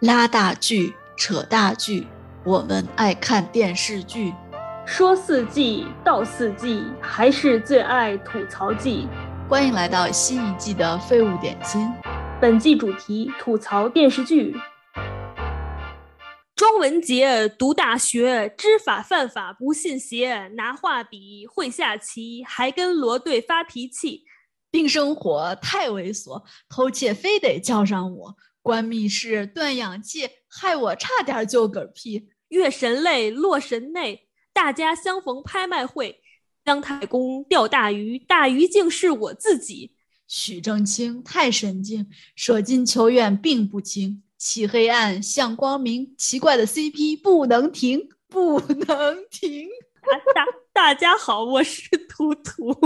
拉大锯，扯大锯，我们爱看电视剧。说四季，道四季，还是最爱吐槽季。欢迎来到新一季的废物点心。本季主题：吐槽电视剧。庄文杰读大学，知法犯法不信邪，拿画笔会下棋，还跟罗队发脾气。病生活太猥琐，偷窃非得叫上我。关密室断氧气，害我差点就嗝屁。月神泪落神内，大家相逢拍卖会。姜太公钓大鱼，大鱼竟是我自己。许正清太神经，舍近求远并不轻。漆黑暗向光明，奇怪的 CP 不能停，不能停。大大家好，我是图图。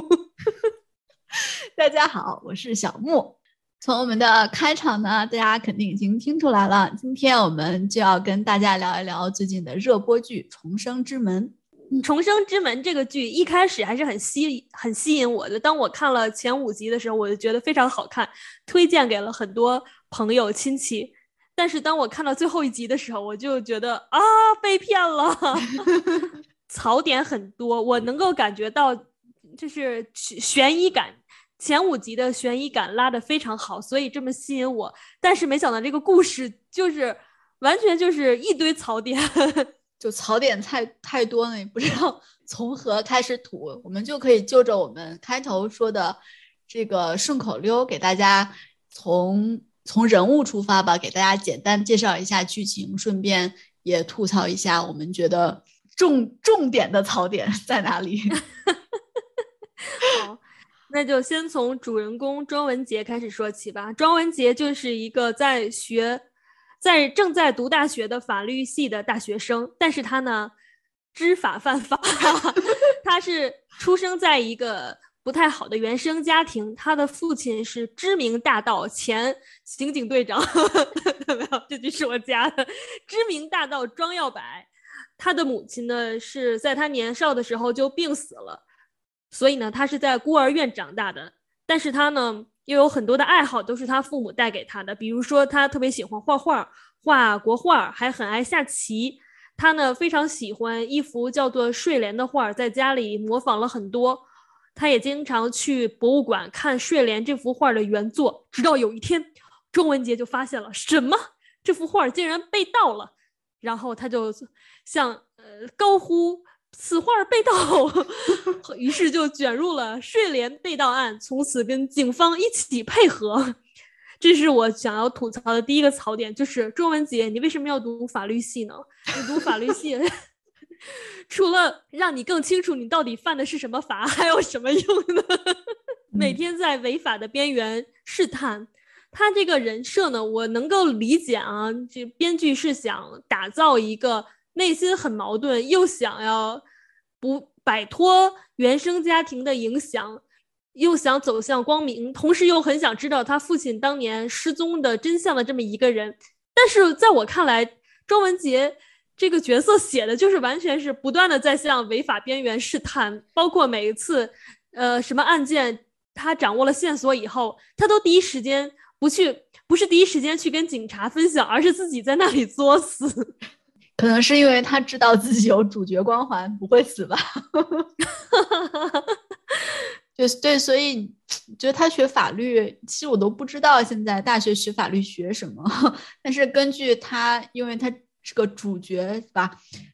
大家好，我是小木。从我们的开场呢，大家肯定已经听出来了。今天我们就要跟大家聊一聊最近的热播剧《重生之门》。《重生之门》这个剧一开始还是很吸很吸引我的。当我看了前五集的时候，我就觉得非常好看，推荐给了很多朋友亲戚。但是当我看到最后一集的时候，我就觉得啊，被骗了，槽点很多，我能够感觉到就是悬疑感。前五集的悬疑感拉得非常好，所以这么吸引我。但是没想到这个故事就是完全就是一堆槽点，就槽点太太多了，也不知道从何开始吐。我们就可以就着我们开头说的这个顺口溜，给大家从从人物出发吧，给大家简单介绍一下剧情，顺便也吐槽一下我们觉得重重点的槽点在哪里。好。那就先从主人公庄文杰开始说起吧。庄文杰就是一个在学，在正在读大学的法律系的大学生，但是他呢，知法犯法。他是出生在一个不太好的原生家庭，他的父亲是知名大盗前刑警队长，没有，这句是我加的。知名大盗庄耀柏，他的母亲呢是在他年少的时候就病死了。所以呢，他是在孤儿院长大的，但是他呢又有很多的爱好，都是他父母带给他的。比如说，他特别喜欢画画，画国画，还很爱下棋。他呢非常喜欢一幅叫做《睡莲》的画，在家里模仿了很多。他也经常去博物馆看《睡莲》这幅画的原作。直到有一天，钟文杰就发现了什么？这幅画竟然被盗了。然后他就向呃高呼。此画被盗，于是就卷入了睡莲被盗案，从此跟警方一起配合。这是我想要吐槽的第一个槽点，就是周文杰，你为什么要读法律系呢？你读法律系，除了让你更清楚你到底犯的是什么法，还有什么用呢？每天在违法的边缘试探，他这个人设呢，我能够理解啊，这编剧是想打造一个。内心很矛盾，又想要不摆脱原生家庭的影响，又想走向光明，同时又很想知道他父亲当年失踪的真相的这么一个人。但是在我看来，庄文杰这个角色写的就是完全是不断的在向违法边缘试探，包括每一次，呃，什么案件他掌握了线索以后，他都第一时间不去，不是第一时间去跟警察分享，而是自己在那里作死。可能是因为他知道自己有主角光环，不会死吧？就对，所以觉得他学法律，其实我都不知道现在大学学法律学什么。但是根据他，因为他是个主角，是吧？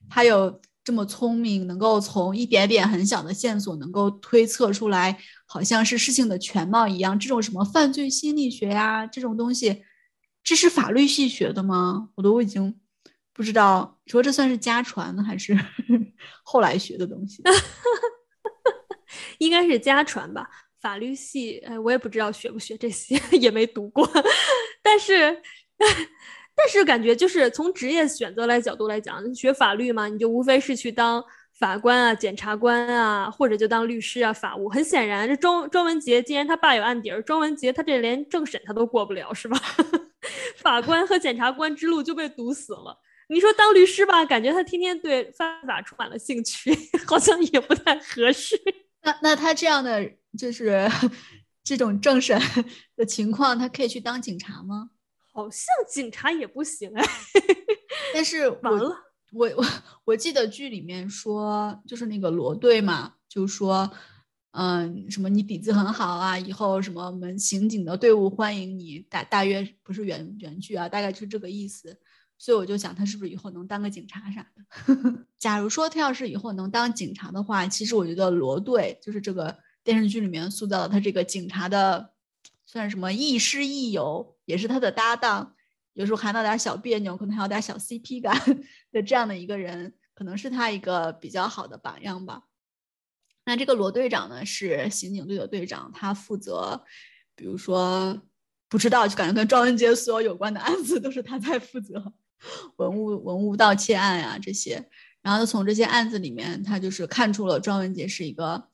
他有这么聪明，能够从一点点很小的线索能够推测出来，好像是事情的全貌一样。这种什么犯罪心理学呀，这种东西，这是法律系学的吗？我都已经。不知道你说这算是家传呢，还是 后来学的东西？应该是家传吧。法律系，哎，我也不知道学不学这些，也没读过。但是，但是感觉就是从职业选择来角度来讲，学法律嘛，你就无非是去当法官啊、检察官啊，或者就当律师啊、法务。很显然，这庄庄文杰既然他爸有案底儿，庄文杰他这连政审他都过不了，是吧？法官和检察官之路就被堵死了。你说当律师吧，感觉他天天对犯法充满了兴趣，好像也不太合适。那那他这样的就是这种政审 的情况，他可以去当警察吗？好像警察也不行哎。但是完了，我我我记得剧里面说，就是那个罗队嘛，就说，嗯，什么你底子很好啊，以后什么我们刑警的队伍欢迎你，大大约不是原原剧啊，大概就是这个意思。所以我就想，他是不是以后能当个警察啥的？假如说他要是以后能当警察的话，其实我觉得罗队就是这个电视剧里面塑造的他这个警察的，算什么亦师亦友，也是他的搭档，有时候还闹点小别扭，可能还有点小 CP 感的这样的一个人，可能是他一个比较好的榜样吧。那这个罗队长呢，是刑警队的队长，他负责，比如说不知道，就感觉跟庄文杰所有有关的案子都是他在负责。文物文物盗窃案呀，这些，然后从这些案子里面，他就是看出了庄文杰是一个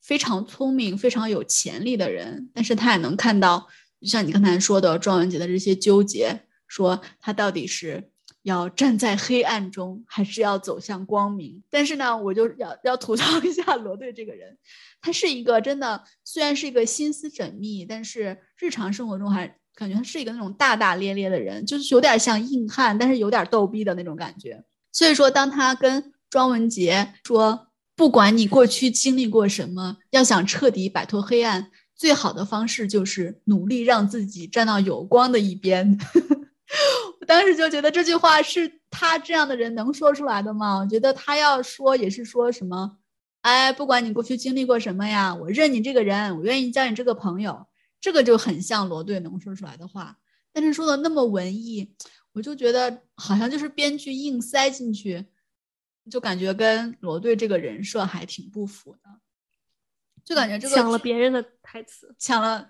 非常聪明、非常有潜力的人，但是他也能看到，就像你刚才说的，庄文杰的这些纠结，说他到底是要站在黑暗中，还是要走向光明？但是呢，我就要要吐槽一下罗队这个人，他是一个真的，虽然是一个心思缜密，但是日常生活中还。感觉他是一个那种大大咧咧的人，就是有点像硬汉，但是有点逗逼的那种感觉。所以说，当他跟庄文杰说：“不管你过去经历过什么，要想彻底摆脱黑暗，最好的方式就是努力让自己站到有光的一边。”我当时就觉得这句话是他这样的人能说出来的吗？我觉得他要说也是说什么：“哎，不管你过去经历过什么呀，我认你这个人，我愿意交你这个朋友。”这个就很像罗队能说出来的话，但是说的那么文艺，我就觉得好像就是编剧硬塞进去，就感觉跟罗队这个人设还挺不符的，就感觉这个抢了别人的台词，抢了，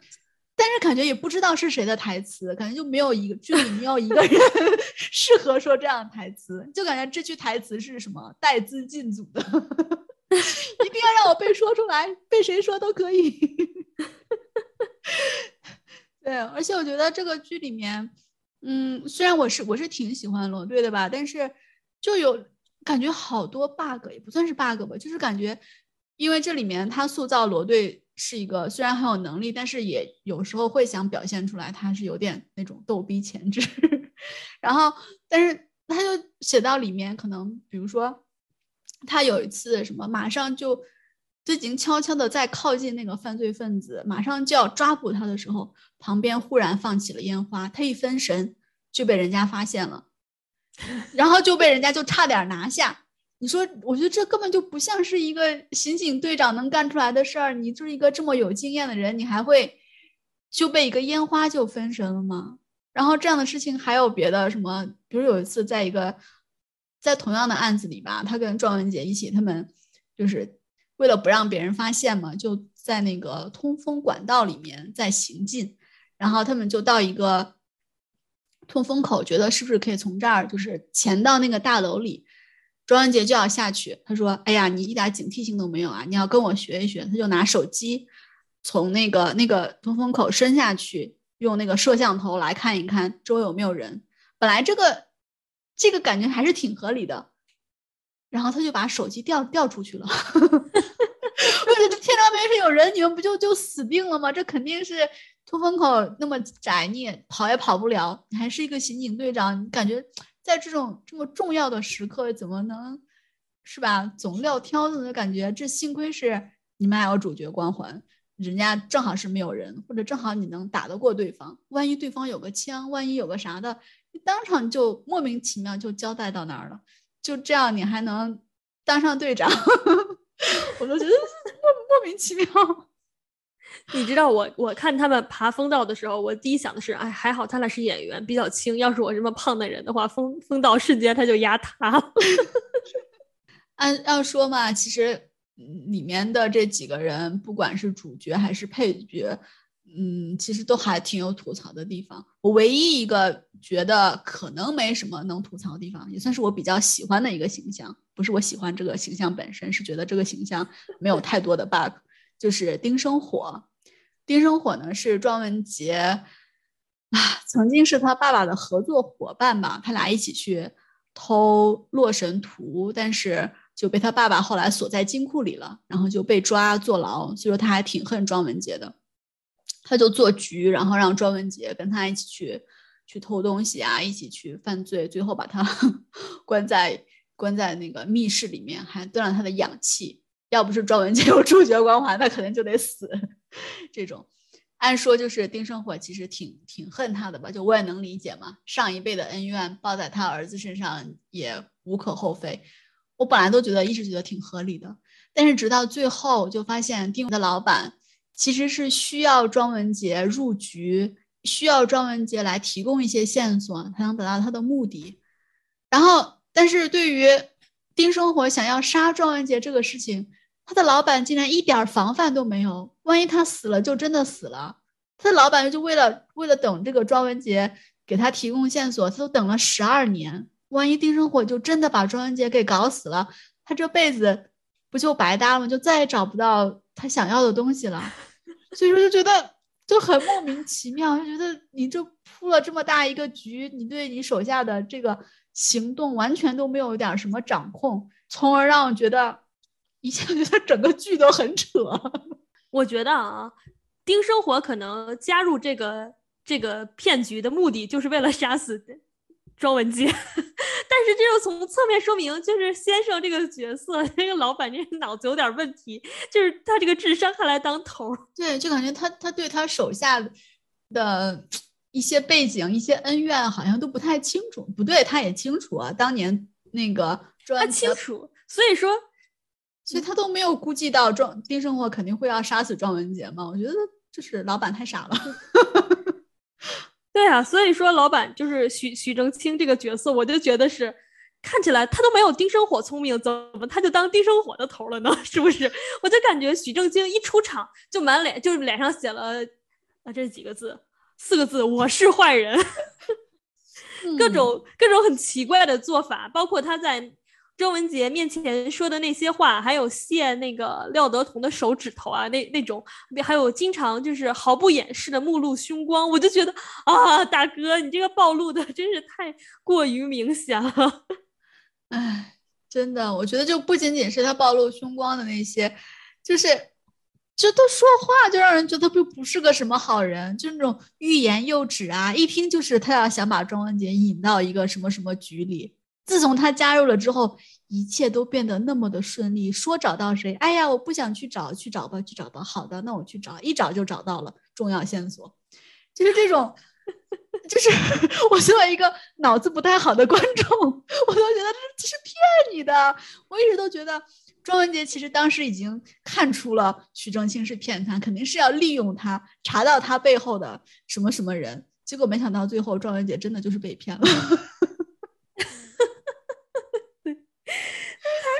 但是感觉也不知道是谁的台词，感觉就没有一个剧里没有一个人 适合说这样的台词，就感觉这句台词是什么带资进组的，一定要让我被说出来，被谁说都可以。对，而且我觉得这个剧里面，嗯，虽然我是我是挺喜欢罗队的吧，但是就有感觉好多 bug，也不算是 bug 吧，就是感觉，因为这里面他塑造罗队是一个虽然很有能力，但是也有时候会想表现出来他是有点那种逗逼潜质，然后但是他就写到里面，可能比如说他有一次什么马上就。就已经悄悄的在靠近那个犯罪分子，马上就要抓捕他的时候，旁边忽然放起了烟花，他一分神就被人家发现了，然后就被人家就差点拿下。你说，我觉得这根本就不像是一个刑警队长能干出来的事儿。你就是一个这么有经验的人，你还会就被一个烟花就分神了吗？然后这样的事情还有别的什么？比如有一次在一个在同样的案子里吧，他跟庄文杰一起，他们就是。为了不让别人发现嘛，就在那个通风管道里面在行进，然后他们就到一个通风口，觉得是不是可以从这儿就是潜到那个大楼里。庄文杰就要下去，他说：“哎呀，你一点警惕性都没有啊！你要跟我学一学。”他就拿手机从那个那个通风口伸下去，用那个摄像头来看一看周围有没有人。本来这个这个感觉还是挺合理的。然后他就把手机掉掉出去了，天上没是有人，你们不就就死定了吗？这肯定是通风口那么窄，你也跑也跑不了。你还是一个刑警队长，你感觉在这种这么重要的时刻，怎么能是吧？总撂挑子的感觉。这幸亏是你们还有主角光环，人家正好是没有人，或者正好你能打得过对方。万一对方有个枪，万一有个啥的，你当场就莫名其妙就交代到那儿了。就这样，你还能当上队长，我都觉得莫莫名其妙。你知道，我我看他们爬风道的时候，我第一想的是，哎，还好他俩是演员，比较轻。要是我这么胖的人的话，风风道瞬间他就压塌了。按按说嘛，其实里面的这几个人，不管是主角还是配角。嗯，其实都还挺有吐槽的地方。我唯一一个觉得可能没什么能吐槽的地方，也算是我比较喜欢的一个形象。不是我喜欢这个形象本身，是觉得这个形象没有太多的 bug。就是丁生火，丁生火呢是庄文杰啊，曾经是他爸爸的合作伙伴吧，他俩一起去偷《洛神图》，但是就被他爸爸后来锁在金库里了，然后就被抓坐牢。所以说他还挺恨庄文杰的。他就做局，然后让庄文杰跟他一起去去偷东西啊，一起去犯罪，最后把他 关在关在那个密室里面，还断了他的氧气。要不是庄文杰 有主角光环，那可能就得死。这种，按说就是丁生火其实挺挺恨他的吧，就我也能理解嘛，上一辈的恩怨报在他儿子身上也无可厚非。我本来都觉得一直觉得挺合理的，但是直到最后就发现丁的老板其实是需要庄文杰入局，需要庄文杰来提供一些线索才能达到他的目的。然后，但是对于丁生火想要杀庄文杰这个事情，他的老板竟然一点防范都没有，万一他死了就真的死了。他的老板就为了为了等这个庄文杰给他提供线索，他都等了十二年。万一丁生火就真的把庄文杰给搞死了，他这辈子不就白搭了吗？就再也找不到他想要的东西了。所以说就觉得就很莫名其妙，就觉得你这铺了这么大一个局，你对你手下的这个行动完全都没有点什么掌控，从而让我觉得。一下觉得整个剧都很扯。我觉得啊，丁生火可能加入这个这个骗局的目的，就是为了杀死庄文杰。但是这又从侧面说明，就是先生这个角色，这个老板这脑子有点问题，就是他这个智商还来当头。对，就感觉他他对他手下的一些背景、一些恩怨，好像都不太清楚。不对，他也清楚啊，当年那个他清楚，所以说。所以他都没有估计到庄丁生活肯定会要杀死庄文杰嘛？我觉得就是老板太傻了。对啊，所以说老板就是许许正清这个角色，我就觉得是看起来他都没有丁生火聪明，怎么他就当丁生火的头了呢？是不是？我就感觉许正清一出场就满脸就是脸上写了啊这几个字，四个字：我是坏人。各种各种很奇怪的做法，包括他在。周文杰面前说的那些话，还有谢那个廖德彤的手指头啊，那那种，还有经常就是毫不掩饰的目露凶光，我就觉得啊，大哥，你这个暴露的真是太过于明显了。哎，真的，我觉得就不仅仅是他暴露凶光的那些，就是就他说话就让人觉得不不是个什么好人，就那种欲言又止啊，一听就是他要想把庄文杰引到一个什么什么局里。自从他加入了之后，一切都变得那么的顺利。说找到谁，哎呀，我不想去找，去找吧，去找吧。好的，那我去找，一找就找到了重要线索。就是这种，就是 我作为一个脑子不太好的观众，我都觉得这是骗你的。我一直都觉得庄文杰其实当时已经看出了徐正清是骗他，肯定是要利用他，查到他背后的什么什么人。结果没想到最后庄文杰真的就是被骗了。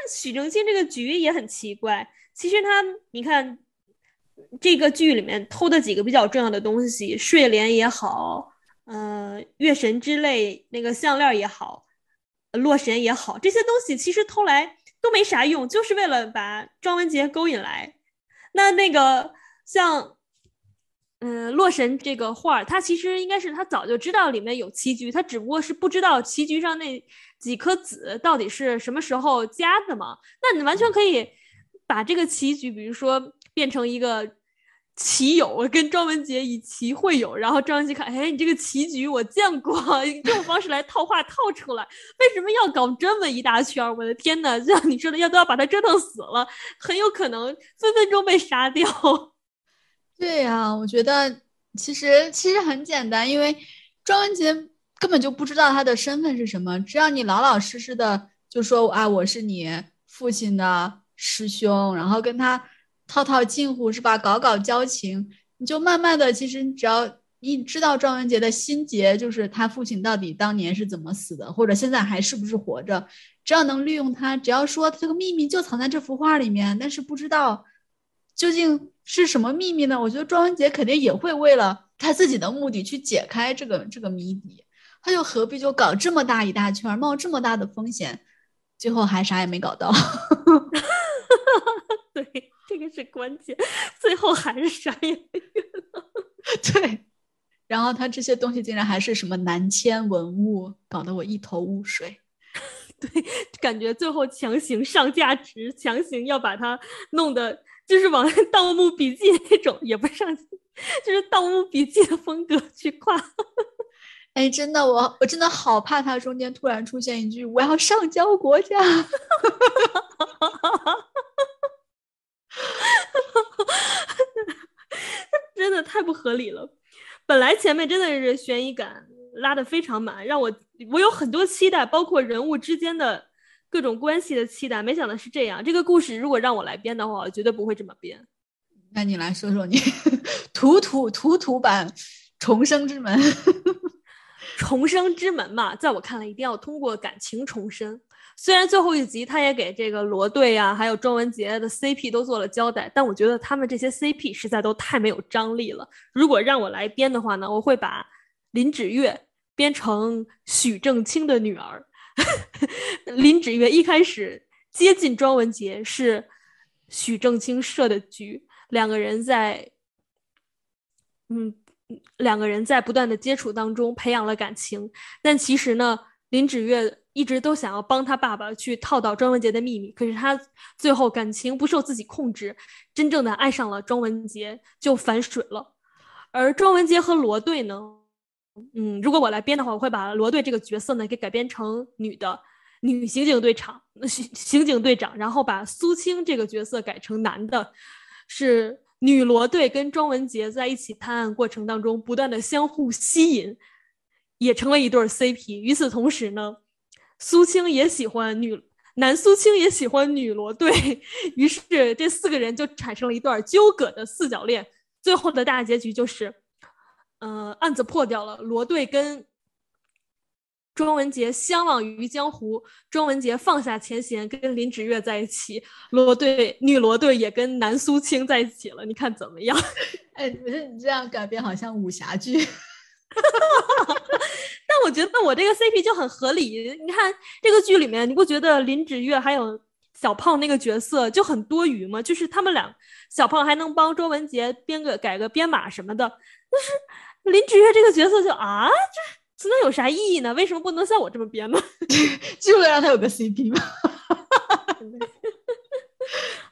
许正清这个局也很奇怪。其实他，你看这个剧里面偷的几个比较重要的东西，睡莲也好，嗯，月神之泪那个项链也好，洛神也好，这些东西其实偷来都没啥用，就是为了把庄文杰勾引来。那那个像。嗯，洛神这个画，他其实应该是他早就知道里面有棋局，他只不过是不知道棋局上那几颗子到底是什么时候加的嘛。那你完全可以把这个棋局，比如说变成一个棋友跟庄文杰以棋会友，然后庄文杰看，哎，你这个棋局我见过，用这种方式来套话套出来，为什么要搞这么一大圈？我的天呐，像你说的，要都要把他折腾死了，很有可能分分钟被杀掉。对呀，我觉得其实其实很简单，因为庄文杰根本就不知道他的身份是什么。只要你老老实实的就说啊，我是你父亲的师兄，然后跟他套套近乎，是吧？搞搞交情，你就慢慢的，其实你只要你知道庄文杰的心结，就是他父亲到底当年是怎么死的，或者现在还是不是活着，只要能利用他，只要说这个秘密就藏在这幅画里面，但是不知道究竟。是什么秘密呢？我觉得庄文杰肯定也会为了他自己的目的去解开这个这个谜底，他又何必就搞这么大一大圈，冒这么大的风险，最后还啥也没搞到。对，这个是关键，最后还是啥也没搞。对，然后他这些东西竟然还是什么南迁文物，搞得我一头雾水。对，感觉最后强行上价值，强行要把它弄得。就是往《盗墓笔记》那种，也不上，就是《盗墓笔记》的风格去画。哎，真的，我我真的好怕他中间突然出现一句“我要上交国家”，真的太不合理了。本来前面真的是悬疑感拉的非常满，让我我有很多期待，包括人物之间的各种关系的期待。没想到是这样，这个故事如果让我来编的话，我绝对不会这么编。那你来说说你 土土土土版重生之门。重生之门嘛，在我看来，一定要通过感情重生。虽然最后一集他也给这个罗队啊，还有庄文杰的 CP 都做了交代，但我觉得他们这些 CP 实在都太没有张力了。如果让我来编的话呢，我会把林芷月编成许正清的女儿。林芷月一开始接近庄文杰是许正清设的局，两个人在，嗯。两个人在不断的接触当中培养了感情，但其实呢，林芷月一直都想要帮他爸爸去套到庄文杰的秘密，可是他最后感情不受自己控制，真正的爱上了庄文杰就反水了。而庄文杰和罗队呢，嗯，如果我来编的话，我会把罗队这个角色呢给改编成女的女刑警队长，刑 刑警队长，然后把苏青这个角色改成男的，是。女罗队跟庄文杰在一起探案过程当中，不断的相互吸引，也成了一对 CP。与此同时呢，苏青也喜欢女男，苏青也喜欢女罗队，于是这四个人就产生了一段纠葛的四角恋。最后的大结局就是，呃，案子破掉了，罗队跟。庄文杰相忘于江湖，庄文杰放下前嫌，跟林芷月在一起。罗队女罗队也跟南苏青在一起了，你看怎么样？哎，不是你这样改编好像武侠剧，但我觉得我这个 CP 就很合理。你看这个剧里面，你不觉得林芷月还有小胖那个角色就很多余吗？就是他们俩，小胖还能帮庄文杰编个改个编码什么的，但是林芷月这个角色就啊这。那有啥意义呢？为什么不能像我这么编呢？就为了让他有个 CP 吗？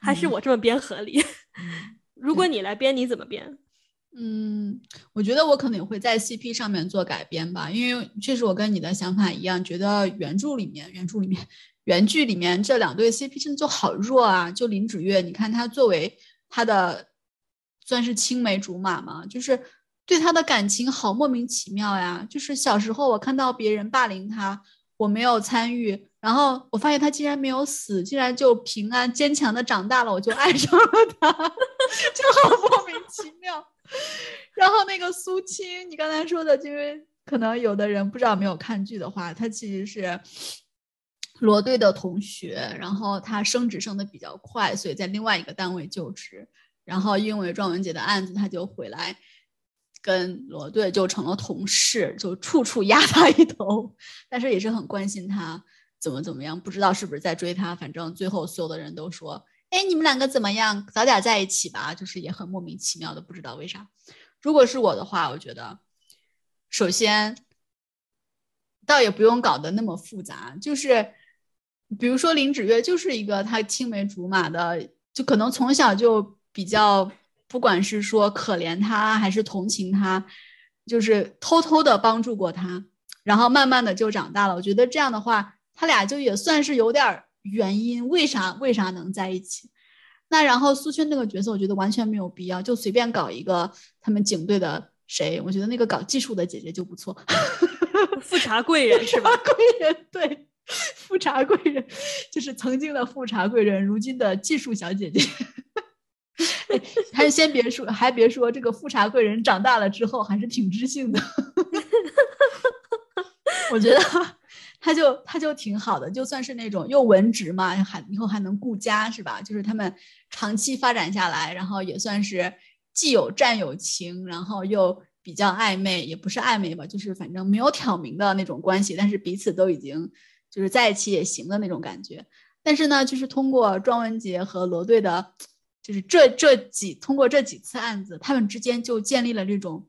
还是我这么编合理？如果你来编，你怎么编？嗯，我觉得我可能会在 CP 上面做改编吧，因为确实我跟你的想法一样，觉得原著里面、原著里面、原剧里面这两对 CP 真的就好弱啊！就林芷月，你看她作为她的算是青梅竹马嘛，就是。对他的感情好莫名其妙呀！就是小时候我看到别人霸凌他，我没有参与，然后我发现他竟然没有死，竟然就平安坚强的长大了，我就爱上了他，就好莫名其妙。然后那个苏青，你刚才说的，因为可能有的人不知道没有看剧的话，他其实是罗队的同学，然后他升职升的比较快，所以在另外一个单位就职，然后因为庄文杰的案子，他就回来。跟罗队就成了同事，就处处压他一头，但是也是很关心他怎么怎么样，不知道是不是在追他。反正最后所有的人都说：“哎，你们两个怎么样？早点在一起吧。”就是也很莫名其妙的，不知道为啥。如果是我的话，我觉得首先倒也不用搞得那么复杂，就是比如说林芷月就是一个他青梅竹马的，就可能从小就比较。不管是说可怜他还是同情他，就是偷偷的帮助过他，然后慢慢的就长大了。我觉得这样的话，他俩就也算是有点原因，为啥为啥能在一起？那然后苏萱那个角色，我觉得完全没有必要，就随便搞一个他们警队的谁，我觉得那个搞技术的姐姐就不错。富察贵人是吧？贵人对，富察贵人就是曾经的富察贵人，如今的技术小姐姐。还先别说，还别说，这个富察贵人长大了之后还是挺知性的。我觉得他就他就挺好的，就算是那种又文职嘛，还以后还能顾家是吧？就是他们长期发展下来，然后也算是既有战友情，然后又比较暧昧，也不是暧昧吧，就是反正没有挑明的那种关系，但是彼此都已经就是在一起也行的那种感觉。但是呢，就是通过庄文杰和罗队的。就是这这几通过这几次案子，他们之间就建立了这种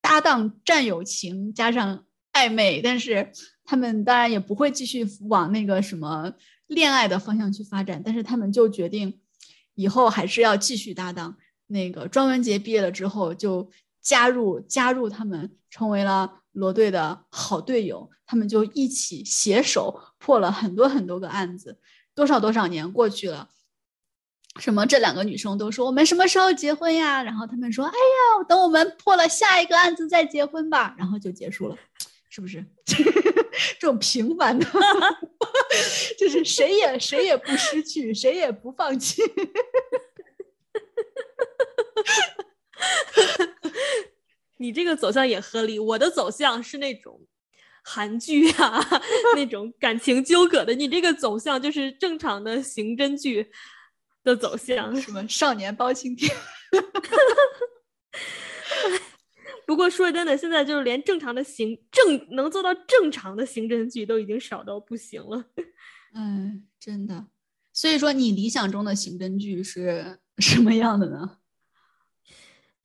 搭档战友情，加上暧昧，但是他们当然也不会继续往那个什么恋爱的方向去发展，但是他们就决定以后还是要继续搭档。那个庄文杰毕业了之后，就加入加入他们，成为了罗队的好队友。他们就一起携手破了很多很多个案子。多少多少年过去了，什么这两个女生都说我们什么时候结婚呀？然后他们说：“哎呀，等我们破了下一个案子再结婚吧。”然后就结束了，是不是？这种平凡的，就是谁也谁也不失去，谁也不放弃。你这个走向也合理，我的走向是那种韩剧啊，那种感情纠葛的。你这个走向就是正常的刑侦剧的走向，什么少年包青天。不过说真的，现在就是连正常的刑正能做到正常的刑侦剧都已经少到不行了。嗯，真的。所以说，你理想中的刑侦剧是什么样的呢？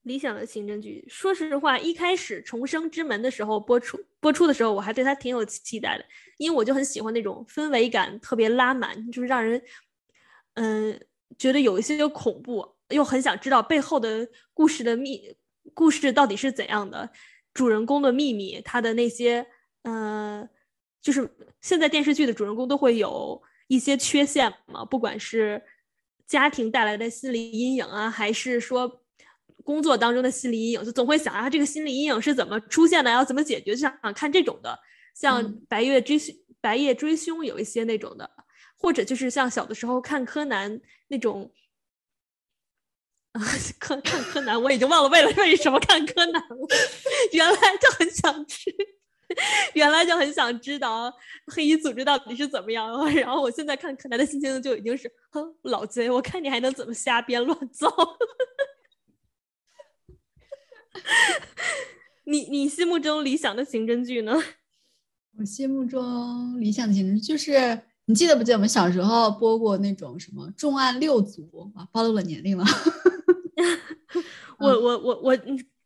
理想的刑侦剧，说实话，一开始《重生之门》的时候播出播出的时候，我还对它挺有期待的，因为我就很喜欢那种氛围感特别拉满，就是让人嗯觉得有一些恐怖，又很想知道背后的故事的秘故事到底是怎样的，主人公的秘密，他的那些呃，就是现在电视剧的主人公都会有一些缺陷嘛，不管是家庭带来的心理阴影啊，还是说。工作当中的心理阴影，就总会想啊，这个心理阴影是怎么出现的，要怎么解决？就想看这种的，像《白夜追凶》《白夜追凶》有一些那种的，或者就是像小的时候看柯南那种啊，看看柯南，我已经忘了为了为什么看柯南了，原来就很想吃，原来就很想知道黑衣组织到底是怎么样。然后我现在看柯南的心情就已经是，哼，老贼，我看你还能怎么瞎编乱造。你你心目中理想的刑侦剧呢？我心目中理想的刑侦就是，你记得不记得我们小时候播过那种什么重案六组啊？暴露了年龄了。我我我我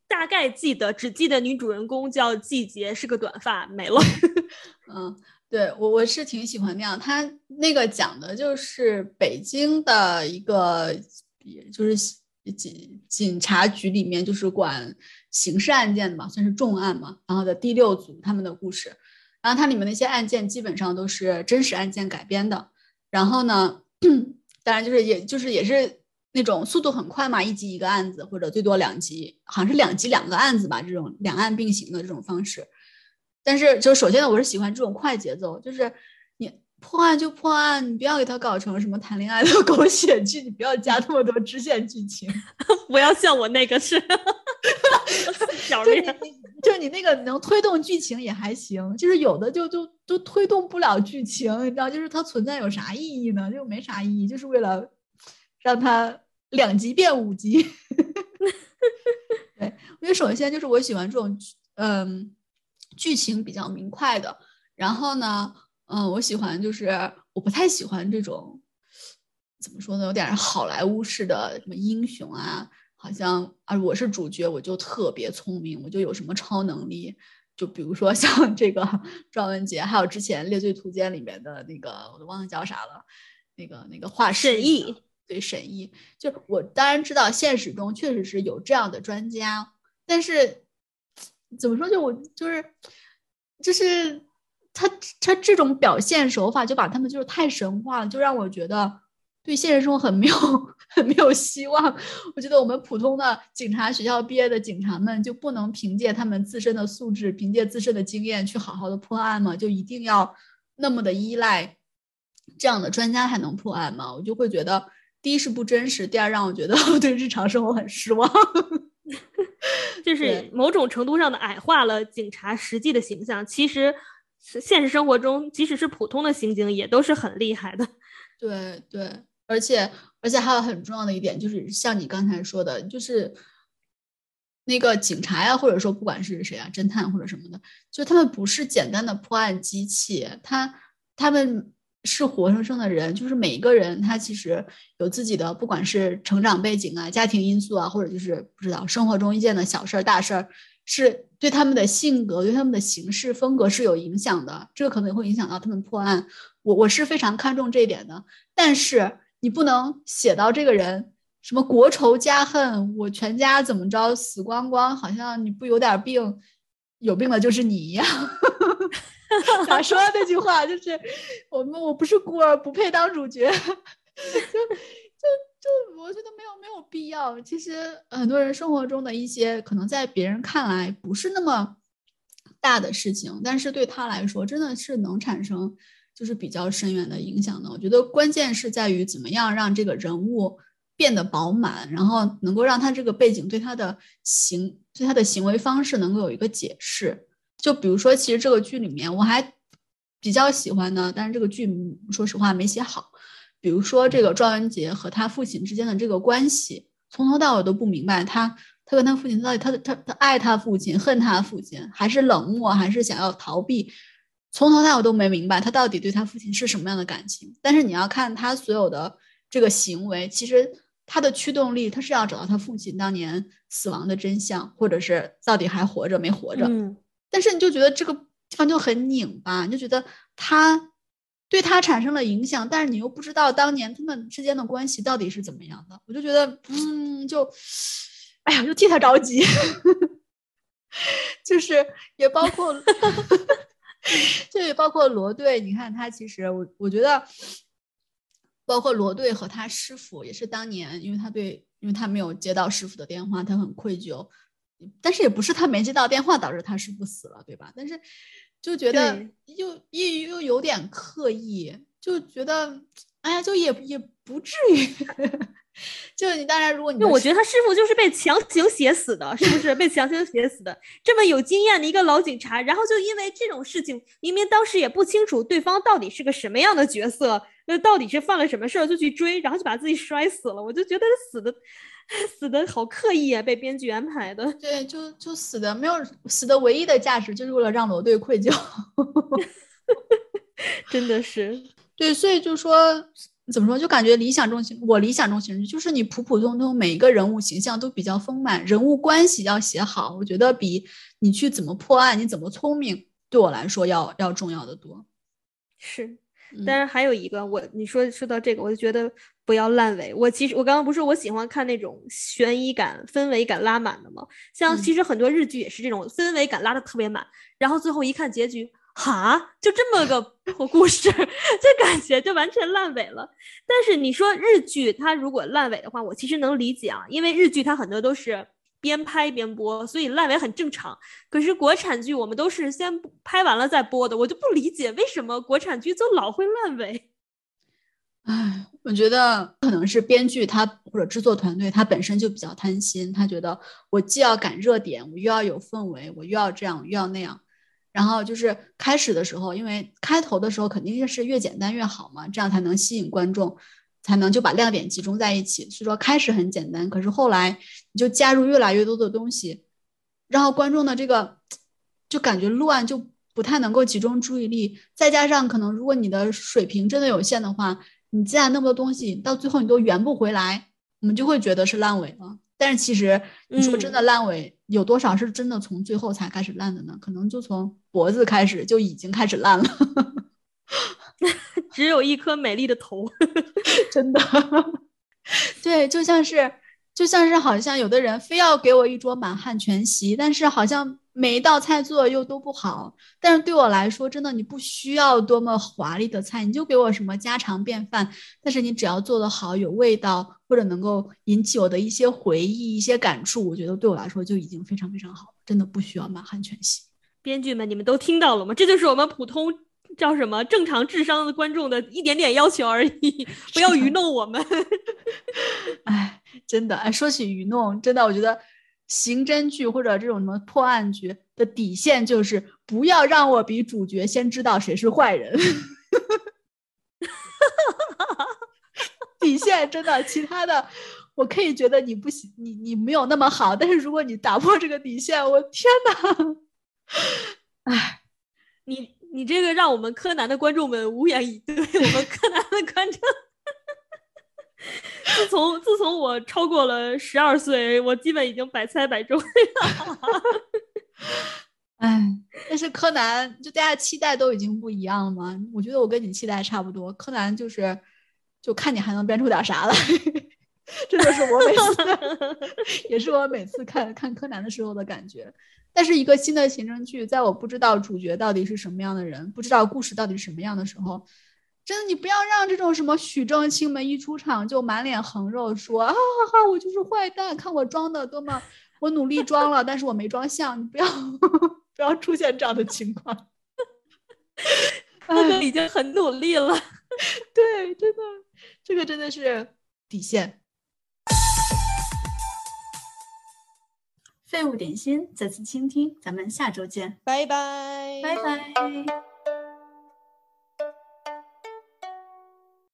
大概记得，只记得女主人公叫季节，是个短发，没了。嗯，对我我是挺喜欢那样。他那个讲的就是北京的一个，就是。警警察局里面就是管刑事案件的嘛，算是重案嘛。然后的第六组他们的故事，然后它里面那些案件基本上都是真实案件改编的。然后呢，当然就是也就是也是那种速度很快嘛，一集一个案子或者最多两集，好像是两集两个案子吧，这种两案并行的这种方式。但是就首先呢，我是喜欢这种快节奏，就是你。破案就破案，你不要给它搞成什么谈恋爱的 狗血剧，你不要加那么多支线剧情，不要像我那个是，就你就你那个能推动剧情也还行，就是有的就就都推动不了剧情，你知道，就是它存在有啥意义呢？就没啥意义，就是为了让它两集变五集。对，因为首先就是我喜欢这种嗯剧情比较明快的，然后呢。嗯，我喜欢，就是我不太喜欢这种，怎么说呢，有点好莱坞式的什么英雄啊，好像啊，我是主角，我就特别聪明，我就有什么超能力，就比如说 像这个 庄文杰，还有之前《猎罪图鉴》里面的那个，我都忘了叫啥了，那个那个画师沈毅，对沈毅，就我当然知道现实中确实是有这样的专家，但是怎么说，就我就是就是。他他这种表现手法就把他们就是太神话了，就让我觉得对现实生活很没有 很没有希望。我觉得我们普通的警察学校毕业的警察们就不能凭借他们自身的素质，凭借自身的经验去好好的破案吗？就一定要那么的依赖这样的专家才能破案吗？我就会觉得，第一是不真实，第二让我觉得我对日常生活很失望。就是某种程度上的矮化了警察实际的形象。其实。现实生活中，即使是普通的刑警，也都是很厉害的。对对，而且而且还有很重要的一点，就是像你刚才说的，就是那个警察呀，或者说不管是谁啊，侦探或者什么的，就他们不是简单的破案机器，他他们是活生生的人，就是每一个人他其实有自己的，不管是成长背景啊、家庭因素啊，或者就是不知道生活中遇见的小事儿、大事儿。是对他们的性格、对他们的行事风格是有影响的，这个可能会影响到他们破案。我我是非常看重这一点的。但是你不能写到这个人什么国仇家恨，我全家怎么着死光光，好像你不有点病，有病的就是你一样。咋说的那句话？就是我们我不是孤儿，不配当主角。就 就就，我觉得没有没有必要。其实很多人生活中的一些可能在别人看来不是那么大的事情，但是对他来说真的是能产生就是比较深远的影响的。我觉得关键是在于怎么样让这个人物变得饱满，然后能够让他这个背景对他的行对他的行为方式能够有一个解释。就比如说，其实这个剧里面我还比较喜欢的，但是这个剧说实话没写好。比如说，这个庄文杰和他父亲之间的这个关系，从头到尾都不明白，他他跟他父亲到底他他他爱他父亲，恨他父亲，还是冷漠，还是想要逃避，从头到尾都没明白他到底对他父亲是什么样的感情。但是你要看他所有的这个行为，其实他的驱动力，他是要找到他父亲当年死亡的真相，或者是到底还活着没活着。但是你就觉得这个地方就很拧巴，你就觉得他对他产生了影响，但是你又不知道当年他们之间的关系到底是怎么样的，我就觉得，嗯，就，哎呀，就替他着急，就是也包括，就也包括罗队，你看他其实我我觉得，包括罗队和他师傅也是当年，因为他对，因为他没有接到师傅的电话，他很愧疚。但是也不是他没接到电话导致他师傅死了，对吧？但是就觉得又又又有点刻意，就觉得哎呀，就也也不至于。就你当然，如果你我觉得他师傅就是被强行写死的，是不是被强行写死的？这么有经验的一个老警察，然后就因为这种事情，明明当时也不清楚对方到底是个什么样的角色，那到底是犯了什么事儿，就去追，然后就把自己摔死了。我就觉得死的。死的好刻意啊，被编剧安排的。对，就就死的没有死的唯一的价值，就是为了让罗队愧疚。真的是，对，所以就说怎么说，就感觉理想中形，我理想中形就是你普普通通每一个人物形象都比较丰满，人物关系要写好，我觉得比你去怎么破案，你怎么聪明，对我来说要要重要的多。是。但是还有一个，我你说说到这个，我就觉得不要烂尾。我其实我刚刚不是我喜欢看那种悬疑感、氛围感拉满的吗？像其实很多日剧也是这种氛围感拉的特别满，然后最后一看结局，哈，就这么个破故事，就感觉就完全烂尾了。但是你说日剧它如果烂尾的话，我其实能理解啊，因为日剧它很多都是。边拍边播，所以烂尾很正常。可是国产剧我们都是先拍完了再播的，我就不理解为什么国产剧就老会烂尾。唉，我觉得可能是编剧他或者制作团队他本身就比较贪心，他觉得我既要赶热点，我又要有氛围，我又要这样又要那样。然后就是开始的时候，因为开头的时候肯定是越简单越好嘛，这样才能吸引观众。才能就把亮点集中在一起。所以说开始很简单，可是后来你就加入越来越多的东西，然后观众的这个就感觉乱，就不太能够集中注意力。再加上可能如果你的水平真的有限的话，你加那么多东西，到最后你都圆不回来，我们就会觉得是烂尾了。但是其实你说真的烂尾有多少是真的从最后才开始烂的呢？可能就从脖子开始就已经开始烂了。只有一颗美丽的头，真的，对，就像是，就像是，好像有的人非要给我一桌满汉全席，但是好像每一道菜做的又都不好。但是对我来说，真的，你不需要多么华丽的菜，你就给我什么家常便饭，但是你只要做的好，有味道，或者能够引起我的一些回忆、一些感触，我觉得对我来说就已经非常非常好，真的不需要满汉全席。编剧们，你们都听到了吗？这就是我们普通。叫什么？正常智商的观众的一点点要求而已，不要愚弄我们。哎，真的，哎，说起愚弄，真的，我觉得刑侦剧或者这种什么破案剧的底线就是不要让我比主角先知道谁是坏人。底线真的，其他的我可以觉得你不行，你你没有那么好，但是如果你打破这个底线，我天哪！哎，你。你这个让我们柯南的观众们无言以对。我们柯南的观众，自从自从我超过了十二岁，我基本已经百猜百中。哎，但是柯南就大家期待都已经不一样了嘛？我觉得我跟你期待差不多。柯南就是，就看你还能编出点啥来。这就是我每次，也是我每次看看柯南的时候的感觉。但是一个新的刑侦剧，在我不知道主角到底是什么样的人，不知道故事到底是什么样的时候，真的你不要让这种什么许正清们一出场就满脸横肉说啊哈哈我就是坏蛋，看我装的多么，我努力装了，但是我没装像，你不要 不要出现这样的情况。他们已经很努力了，对，真的，这个真的是底线。废物点心，再次倾听，咱们下周见，拜拜，拜拜。